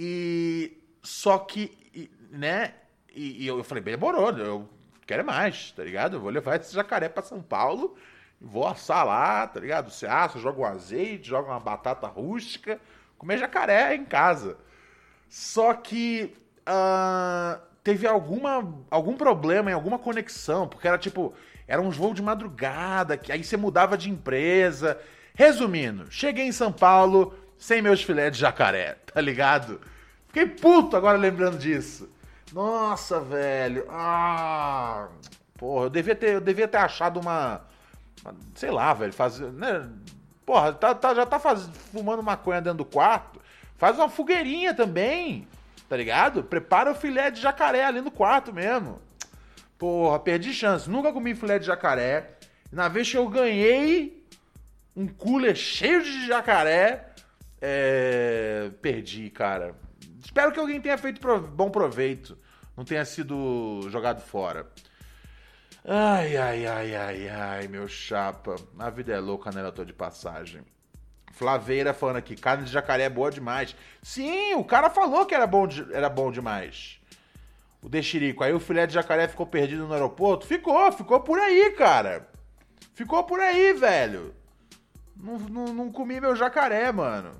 E só que, né? E, e eu falei, bem, demorou, eu quero mais, tá ligado? Eu vou levar esse jacaré pra São Paulo, vou assar lá, tá ligado? Você assa, joga um azeite, joga uma batata rústica, comer jacaré em casa. Só que uh, teve alguma, algum problema em alguma conexão, porque era tipo, eram uns voos de madrugada, que aí você mudava de empresa. Resumindo, cheguei em São Paulo sem meus filés de jacaré, tá ligado? Fiquei puto agora lembrando disso. Nossa, velho. Ah, porra, eu devia ter, eu devia ter achado uma, uma sei lá, velho, fazer, né? Porra, tá, tá, já tá faz, fumando maconha dentro do quarto. Faz uma fogueirinha também, tá ligado? Prepara o filé de jacaré ali no quarto mesmo. Porra, perdi chance. Nunca comi filé de jacaré. Na vez que eu ganhei um cooler cheio de jacaré, é... perdi, cara. Espero que alguém tenha feito bom proveito. Não tenha sido jogado fora. Ai, ai, ai, ai, ai, meu chapa. A vida é louca, né? Eu tô de passagem. Flaveira falando aqui, carne de jacaré é boa demais. Sim, o cara falou que era bom, de, era bom demais. O Dexirico. Aí o filé de jacaré ficou perdido no aeroporto? Ficou, ficou por aí, cara. Ficou por aí, velho. Não, não, não comi meu jacaré, mano.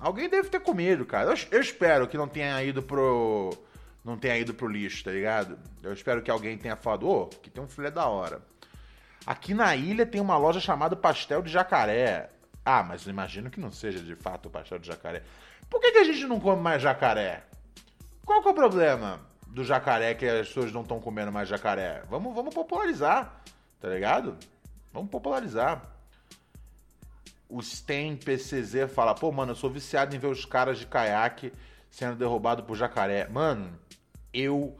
Alguém deve ter comido, cara. Eu, eu, espero que não tenha ido pro. Não tenha ido pro lixo, tá ligado? Eu espero que alguém tenha falado, ô, oh, que tem um filé da hora. Aqui na ilha tem uma loja chamada Pastel de Jacaré. Ah, mas imagino que não seja de fato o pastel de jacaré. Por que, que a gente não come mais jacaré? Qual que é o problema do jacaré que as pessoas não estão comendo mais jacaré? Vamos, vamos popularizar, tá ligado? Vamos popularizar o Sten PCZ fala: pô, mano, eu sou viciado em ver os caras de caiaque sendo derrubado por jacaré. Mano, eu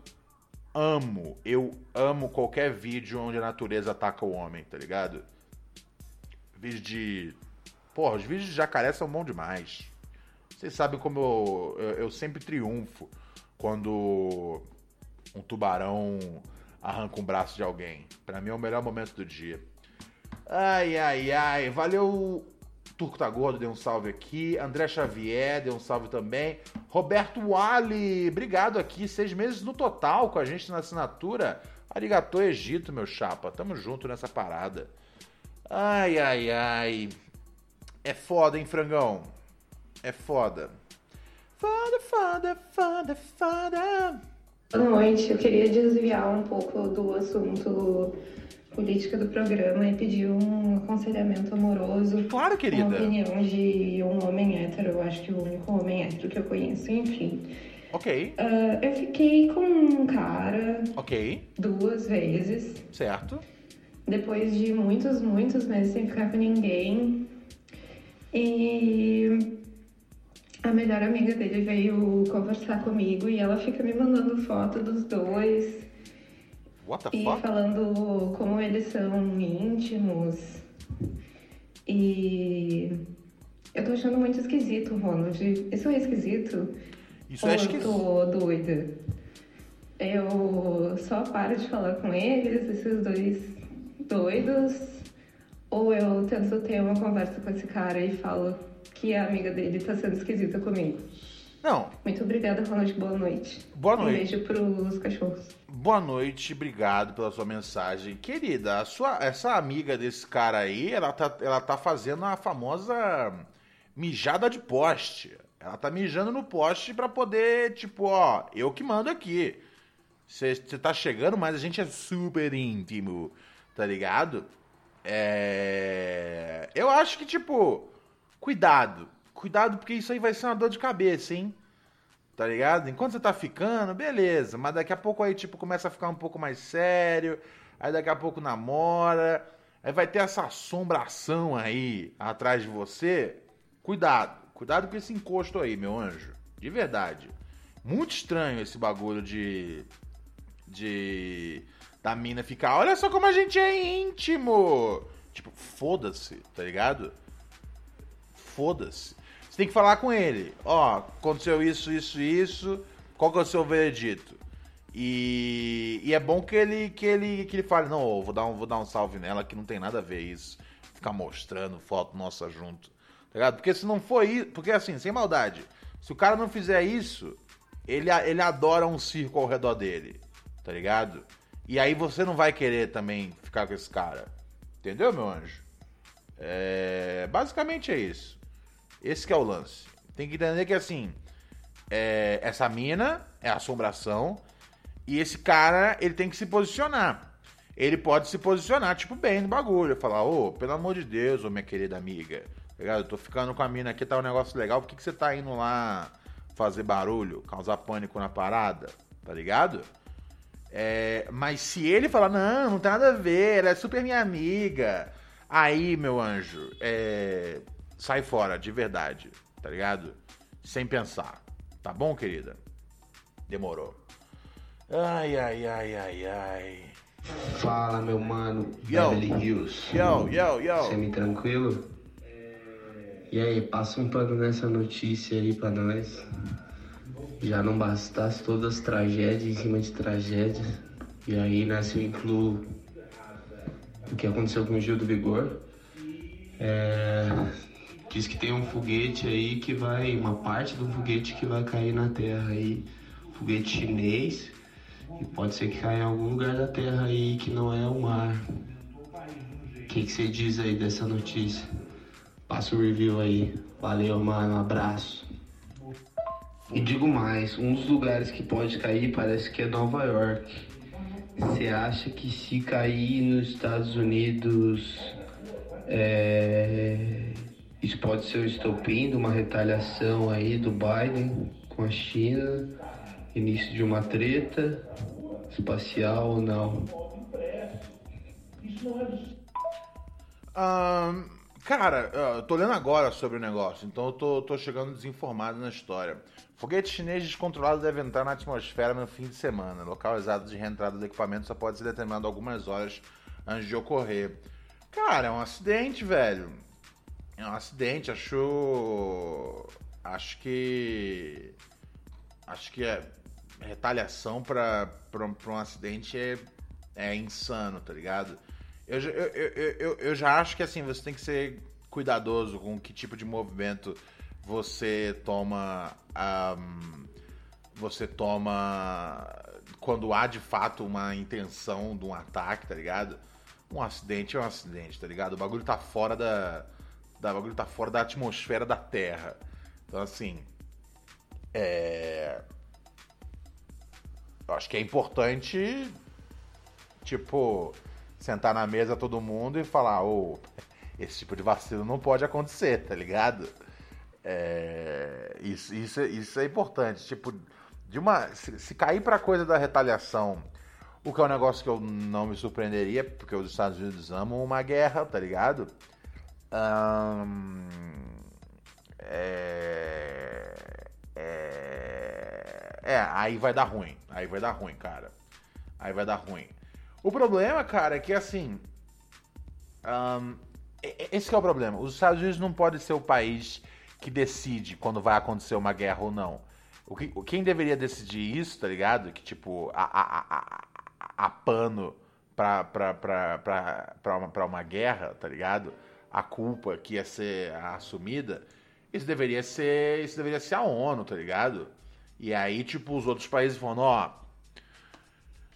amo, eu amo qualquer vídeo onde a natureza ataca o homem, tá ligado? Vídeo de. Porra, os vídeos de jacaré são bons demais. Vocês sabem como eu, eu, eu sempre triunfo quando um tubarão arranca um braço de alguém. Pra mim é o melhor momento do dia. Ai, ai, ai. Valeu, Turco Tá Gordo, deu um salve aqui. André Xavier, deu um salve também. Roberto Wally, obrigado aqui. Seis meses no total com a gente na assinatura. Arigatô Egito, meu chapa. Tamo junto nessa parada. Ai, ai, ai. É foda, hein, frangão? É foda. Foda, foda, foda, foda. Boa noite. Eu queria desviar um pouco do assunto política do programa e pedir um aconselhamento amoroso. Claro, querida. Uma opinião de um homem hétero. Eu acho que o único homem hétero que eu conheço, enfim. Ok, Ah, eu fiquei com um cara ok, duas vezes. certo. Depois de muitos, muitos meses sem ficar com ninguém. E a melhor amiga dele veio conversar comigo e ela fica me mandando foto dos dois e falando como eles são íntimos. E eu tô achando muito esquisito, Ronald. Isso é esquisito? Isso Ou é eu esquisito. tô doida? Eu só paro de falar com eles, esses dois doidos, ou eu tento ter uma conversa com esse cara e falo que a amiga dele tá sendo esquisita comigo. Não, Muito obrigada, Ronald. Boa noite. Boa Um noite. beijo pros cachorros. Boa noite, obrigado pela sua mensagem. Querida, a sua, essa amiga desse cara aí, ela tá, ela tá fazendo a famosa mijada de poste. Ela tá mijando no poste pra poder, tipo, ó, eu que mando aqui. Você tá chegando, mas a gente é super íntimo, tá ligado? É. Eu acho que, tipo, cuidado. Cuidado, porque isso aí vai ser uma dor de cabeça, hein? Tá ligado? Enquanto você tá ficando, beleza. Mas daqui a pouco aí, tipo, começa a ficar um pouco mais sério. Aí daqui a pouco namora. Aí vai ter essa assombração aí atrás de você. Cuidado. Cuidado com esse encosto aí, meu anjo. De verdade. Muito estranho esse bagulho de. De. Da mina ficar. Olha só como a gente é íntimo. Tipo, foda-se, tá ligado? Foda-se. Tem que falar com ele. Ó, aconteceu isso, isso, isso. Qual que é o seu veredito? E, e é bom que ele, que ele, que ele fale, não, vou dar, um, vou dar um salve nela que não tem nada a ver isso. Ficar mostrando foto nossa junto. Tá ligado? Porque se não for isso. Porque assim, sem maldade. Se o cara não fizer isso, ele, ele adora um circo ao redor dele. Tá ligado? E aí você não vai querer também ficar com esse cara. Entendeu, meu anjo? É, basicamente é isso. Esse é o lance. Tem que entender que assim, é, essa mina é assombração e esse cara ele tem que se posicionar. Ele pode se posicionar tipo bem no bagulho, falar: "Ô, pelo amor de Deus, ô minha querida amiga, tá ligado? Eu tô ficando com a mina aqui, tá um negócio legal. Por que, que você tá indo lá fazer barulho, causar pânico na parada? Tá ligado? É, mas se ele falar, não, não tem nada a ver, ela é super minha amiga. Aí, meu anjo, é, sai fora, de verdade, tá ligado? Sem pensar. Tá bom, querida? Demorou. Ai, ai, ai, ai, ai. Fala, meu mano, Yo. Beverly Hills. Yo, yo, yo. Semi tranquilo? E aí, passa um pano nessa notícia aí pra nós. Já não bastasse todas as tragédias em cima de tragédias. E aí nasceu incluo o que aconteceu com o Gil do Vigor. É, diz que tem um foguete aí que vai. Uma parte do foguete que vai cair na Terra aí. Foguete chinês. E pode ser que caia em algum lugar da Terra aí que não é o mar. O que você diz aí dessa notícia? Passa o review aí. Valeu, mano. Um abraço. E digo mais, um dos lugares que pode cair parece que é Nova York. Você acha que se cair nos Estados Unidos, é, isso pode ser o estopim de uma retaliação aí do Biden com a China, início de uma treta espacial ou não? Ahn, Cara, eu tô lendo agora sobre o negócio, então eu tô, tô chegando desinformado na história. Foguete chinês descontrolado deve entrar na atmosfera no fim de semana. Local exato de reentrada do equipamento só pode ser determinado algumas horas antes de ocorrer. Cara, é um acidente, velho. É um acidente, achou. Acho que. Acho que é. Retaliação pra, pra, um acidente é, é insano, tá ligado? Eu, eu, eu, eu, eu já acho que assim, você tem que ser cuidadoso com que tipo de movimento você toma. ahm, você toma. Quando há de fato uma intenção de um ataque, tá ligado? Um acidente é um acidente, tá ligado? O bagulho tá fora da. Da bagulho tá fora da atmosfera da Terra. Então assim. É. Eu acho que é importante tipo, sentar na mesa todo mundo e falar, ô, esse tipo de vacilo não pode acontecer, tá ligado? É, isso, isso, isso é importante. Tipo, de uma. Se, se cair pra coisa da retaliação, o que é um negócio que eu não me surpreenderia, porque os Estados Unidos amam uma guerra, tá ligado? Ahn, é, é, é, aí vai dar ruim. Aí vai dar ruim, cara. Aí vai dar ruim. O problema, cara, é que assim. e- esse é o problema. Os Estados Unidos não pode ser o país que decide quando vai acontecer uma guerra ou não. O que, quem deveria decidir isso, tá ligado? Que tipo, a, a, a- a pano pra, pra, pra, pra, pra, uma, pra uma guerra, tá ligado? A culpa que ia ser assumida, isso deveria ser. Isso deveria ser a ONU, tá ligado? E aí, tipo, os outros países falando, ó,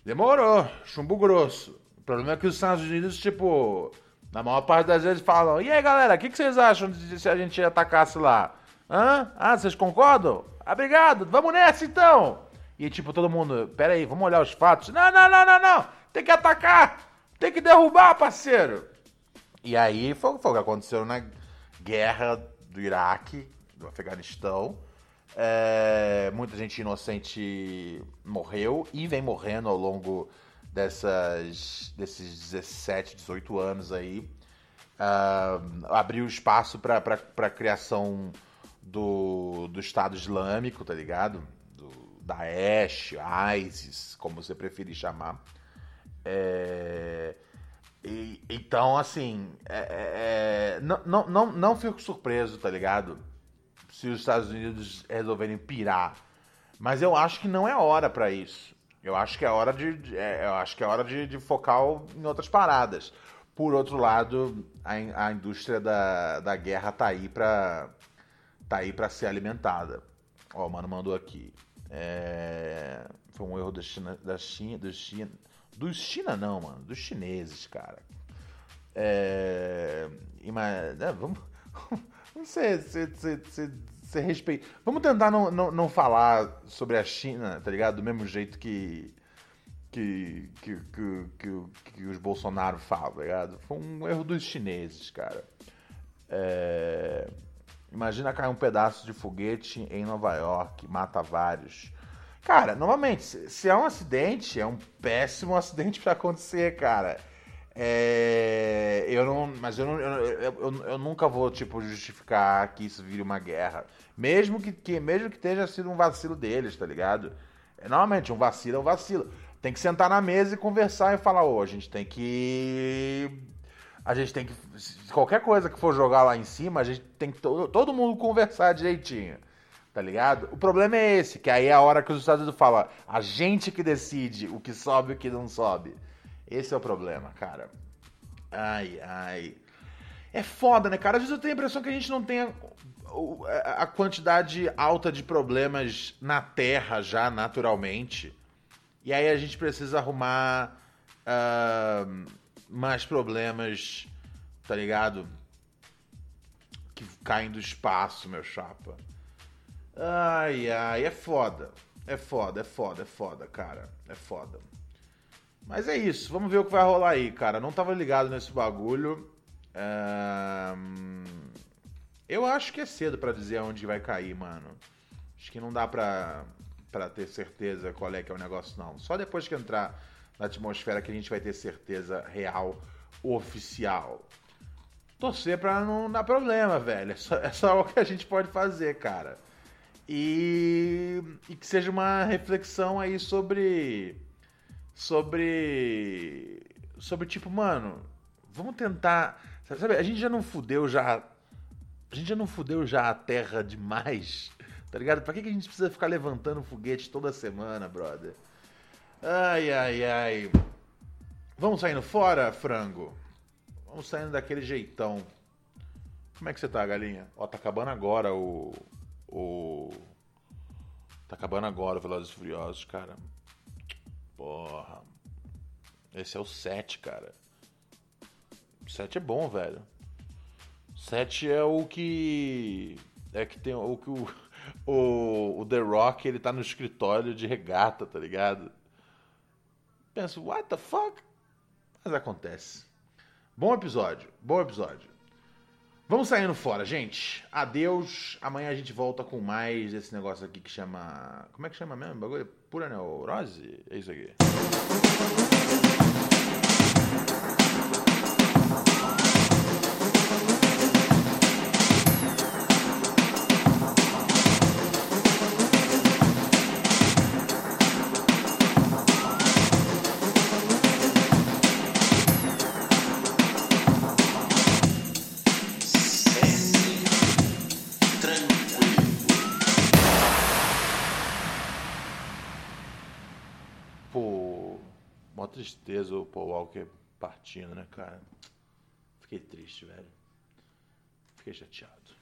Demorou, chumbo grosso. O problema é que os Estados Unidos, tipo, na maior parte das vezes falam: e aí galera, o que, que vocês acham de se a gente atacasse lá? Hã? Ah, vocês concordam? Obrigado, vamos nessa então! E tipo, todo mundo, pera aí, vamos olhar os fatos. Não, não, não, não, não! Tem que atacar! Tem que derrubar, parceiro! E aí foi, foi o que aconteceu na guerra do Iraque, do Afeganistão. É, muita gente inocente morreu e vem morrendo ao longo dessas, desses 17, 18 anos aí. Ah, abriu espaço para a criação do, do Estado Islâmico, tá ligado? Do Daesh, ISIS, como você preferir chamar. É, e- então, assim, é- é- é, não, não, não, fico surpreso, tá ligado? Se os Estados Unidos resolverem pirar. Mas eu acho que não é hora pra isso. Eu acho que é hora de, de- é, eu acho que é hora de, de focar em outras paradas. Por outro lado, a, a indústria da, da guerra tá aí pra tá aí para ser alimentada. Ó, o mano mandou aqui. É, foi um erro da China, da China, dos China, dos China não, mano, dos chineses, cara. É, ima- é, vamos, não sei, se, se respeita. Vamos tentar não, não, não falar sobre a China, tá ligado? Do mesmo jeito que que, que, que, que, que os Bolsonaro falam, tá ligado? Foi um erro dos chineses, cara. É, Imagina cair um pedaço de foguete em Nova York, mata vários. Cara, novamente, se é um acidente, é um péssimo acidente pra acontecer, cara. É, eu não, mas eu, não, eu, eu, eu- nunca vou tipo justificar que isso vire uma guerra, mesmo que, que mesmo que tenha sido um vacilo deles, tá ligado? É, normalmente um vacilo é um vacilo. Tem que sentar na mesa e conversar e falar, ô, a gente tem que a gente tem que. Qualquer coisa que for jogar lá em cima, a gente tem que to- todo mundo conversar direitinho. Tá ligado? O problema é esse, que aí é a hora que os Estados Unidos falam, a gente que decide o que sobe e o que não sobe. Esse é o problema, cara. Ai, ai. É foda, né, cara? Às vezes eu tenho a impressão que a gente não tem a, a- quantidade alta de problemas na Terra já, naturalmente. E aí a gente precisa arrumar ah, mais problemas, tá ligado? Que caem do espaço, meu chapa. Ai, ai, é foda. É foda, é foda, é foda, cara. É foda. Mas é isso, vamos ver o que vai rolar aí, cara. Não tava ligado nesse bagulho. Eu acho que é cedo pra dizer onde vai cair, mano. Acho que não dá pra, pra ter certeza qual é que é o negócio, não. Só depois que entrar na atmosfera que a gente vai ter certeza real, oficial. torcer pra não dar problema, velho. É só, é só o que a gente pode fazer, cara. E, e que seja uma reflexão aí sobre. Sobre. Sobre tipo, mano, vamos tentar. Sabe, a gente já não fudeu já. A gente já não fudeu já a terra demais. Tá ligado? Pra que, que a gente precisa ficar levantando foguete toda semana, brother? Ai, ai, ai. Vamos saindo fora, frango? Vamos saindo daquele jeitão. Como é que você tá, galinha? Ó, tá acabando agora o. O. Tá acabando agora o Velozes e Furiosos, cara. Porra. Esse é o 7, cara. O 7 é bom, velho. 7 é o que. É que tem o que o, o, o The Rock ele tá no escritório de regata, tá ligado? Penso, what the fuck? Mas acontece. Bom episódio, bom episódio. Vamos saindo fora, gente. Adeus. Amanhã a gente volta com mais desse negócio aqui que chama. Como é que chama mesmo? Bagulho? Pura neurose? É isso aqui. Paul Walker partindo, né, cara? Fiquei triste, velho. Fiquei chateado.